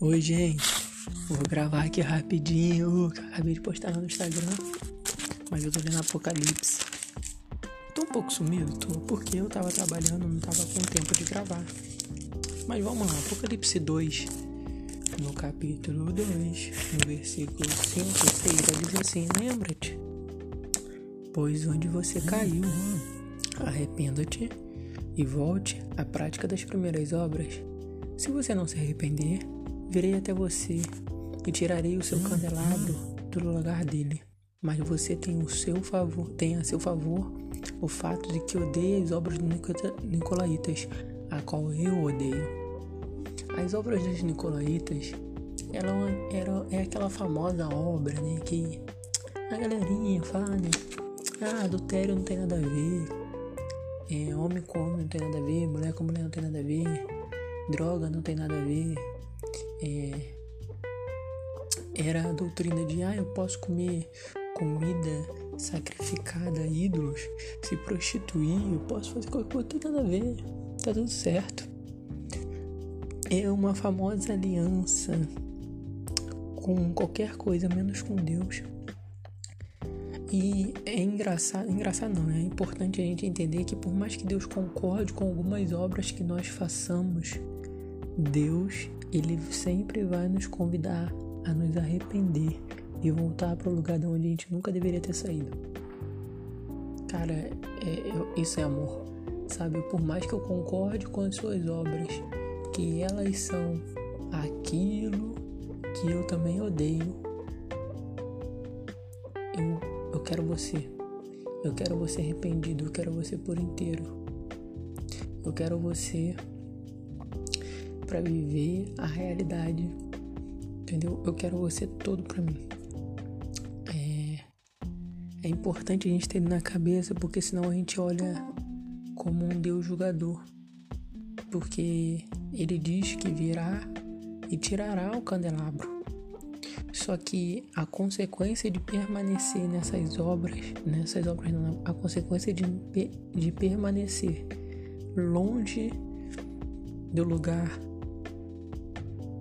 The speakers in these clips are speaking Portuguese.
Oi, gente. Vou gravar aqui rapidinho. Acabei de postar no Instagram. Mas eu tô lendo Apocalipse. Tô um pouco sumido, tô, porque eu tava trabalhando, não tava com tempo de gravar. Mas vamos lá, Apocalipse 2, no capítulo 2, no versículo 5 e 6, diz assim: Lembra-te, pois onde você caiu, arrependa-te e volte à prática das primeiras obras. Se você não se arrepender, virei até você e tirarei o seu candelabro do lugar dele. Mas você tem o seu favor, tem a seu favor o fato de que odeia as obras dos Nicolaitas, a qual eu odeio. As obras dos Nicolaitas, ela era é aquela famosa obra, né, que a galerinha fala, né, ah, adultério não tem nada a ver, é, homem com homem não tem nada a ver, mulher com mulher não tem nada a ver, droga não tem nada a ver. É, era a doutrina de ah, eu posso comer comida sacrificada a ídolos, se prostituir, eu posso fazer qualquer coisa, tem nada a ver, tá tudo certo. É uma famosa aliança com qualquer coisa menos com Deus. E é engraçado, engraçado não, é importante a gente entender que por mais que Deus concorde com algumas obras que nós façamos, Deus, ele sempre vai nos convidar a nos arrepender e voltar para o lugar de onde a gente nunca deveria ter saído. Cara, é, isso é amor, sabe? Por mais que eu concorde com as suas obras, que elas são aquilo que eu também odeio, eu, eu quero você. Eu quero você arrependido, eu quero você por inteiro. Eu quero você para viver a realidade. Entendeu? Eu quero você todo para mim. É, é importante a gente ter na cabeça, porque senão a gente olha como um Deus julgador. Porque ele diz que virá e tirará o candelabro. Só que a consequência de permanecer nessas obras, nessas obras não, a consequência de, de permanecer longe do lugar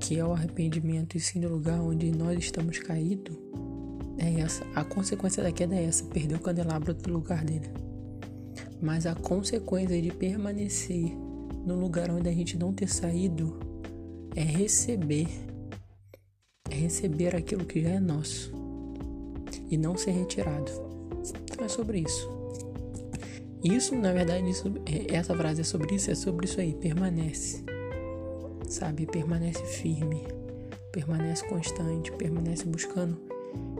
que é o arrependimento e sim no lugar onde nós estamos caídos, é essa. A consequência da queda é essa, perder o candelabro do lugar dele. Mas a consequência de permanecer no lugar onde a gente não ter saído é receber. É receber aquilo que já é nosso e não ser retirado. Então é sobre isso. Isso, na verdade, isso, é, essa frase é sobre isso, é sobre isso aí, permanece sabe? Permanece firme, permanece constante, permanece buscando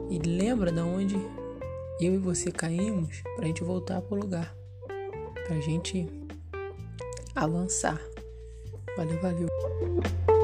e lembra da onde eu e você caímos para a gente voltar para o lugar, para a gente avançar. Valeu, valeu.